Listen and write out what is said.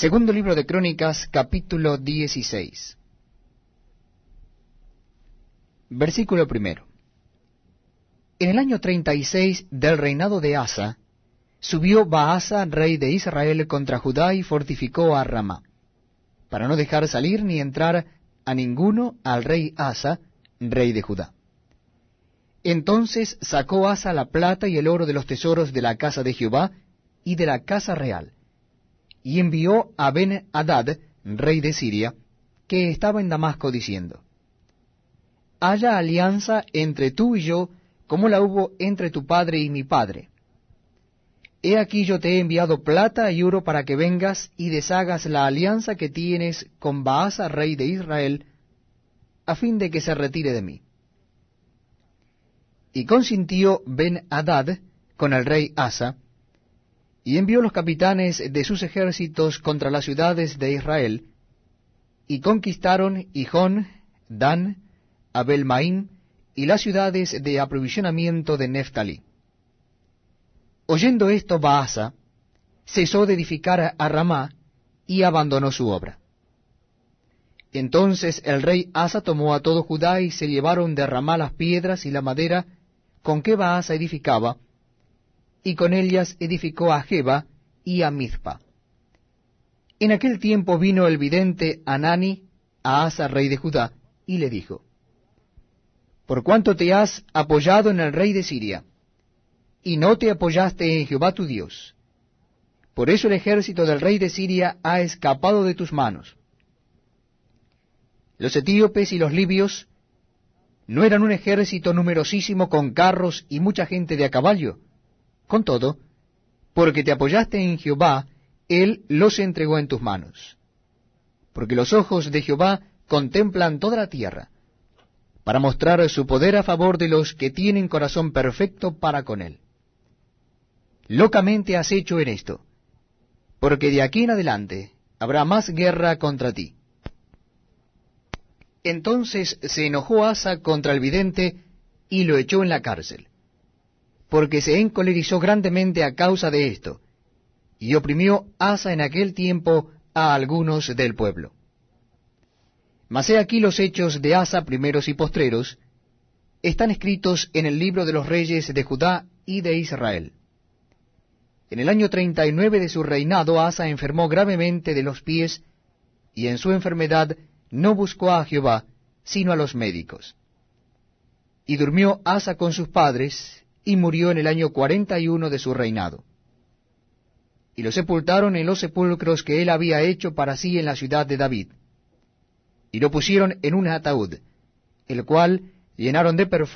Segundo libro de Crónicas, capítulo 16. Versículo primero. En el año treinta y seis del reinado de Asa, subió Baasa, rey de Israel, contra Judá y fortificó a Ramá, para no dejar salir ni entrar a ninguno al rey Asa, rey de Judá. Entonces sacó Asa la plata y el oro de los tesoros de la casa de Jehová y de la casa real, y envió a Ben-Hadad, rey de Siria, que estaba en Damasco, diciendo, Haya alianza entre tú y yo, como la hubo entre tu padre y mi padre. He aquí yo te he enviado plata y oro para que vengas y deshagas la alianza que tienes con Baasa, rey de Israel, a fin de que se retire de mí. Y consintió Ben-Hadad con el rey Asa, y envió los capitanes de sus ejércitos contra las ciudades de Israel, y conquistaron Hijón, Dan, Abelmaim, y las ciudades de aprovisionamiento de Neftalí. Oyendo esto, Baasa cesó de edificar a Ramá y abandonó su obra. Entonces el rey Asa tomó a todo Judá y se llevaron de Ramá las piedras y la madera con que Baasa edificaba, y con ellas edificó a Jeba y a Mizpa. En aquel tiempo vino el vidente Anani a Asa, rey de Judá, y le dijo, Por cuanto te has apoyado en el rey de Siria, y no te apoyaste en Jehová tu Dios, por eso el ejército del rey de Siria ha escapado de tus manos. Los etíopes y los libios no eran un ejército numerosísimo con carros y mucha gente de a caballo, con todo, porque te apoyaste en Jehová, Él los entregó en tus manos. Porque los ojos de Jehová contemplan toda la tierra, para mostrar su poder a favor de los que tienen corazón perfecto para con Él. Locamente has hecho en esto, porque de aquí en adelante habrá más guerra contra ti. Entonces se enojó Asa contra el vidente y lo echó en la cárcel porque se encolerizó grandemente a causa de esto, y oprimió Asa en aquel tiempo a algunos del pueblo. Mas he aquí los hechos de Asa primeros y postreros, están escritos en el libro de los reyes de Judá y de Israel. En el año treinta y nueve de su reinado Asa enfermó gravemente de los pies, y en su enfermedad no buscó a Jehová, sino a los médicos. Y durmió Asa con sus padres, y murió en el año cuarenta y uno de su reinado. Y lo sepultaron en los sepulcros que él había hecho para sí en la ciudad de David. Y lo pusieron en un ataúd, el cual llenaron de perfume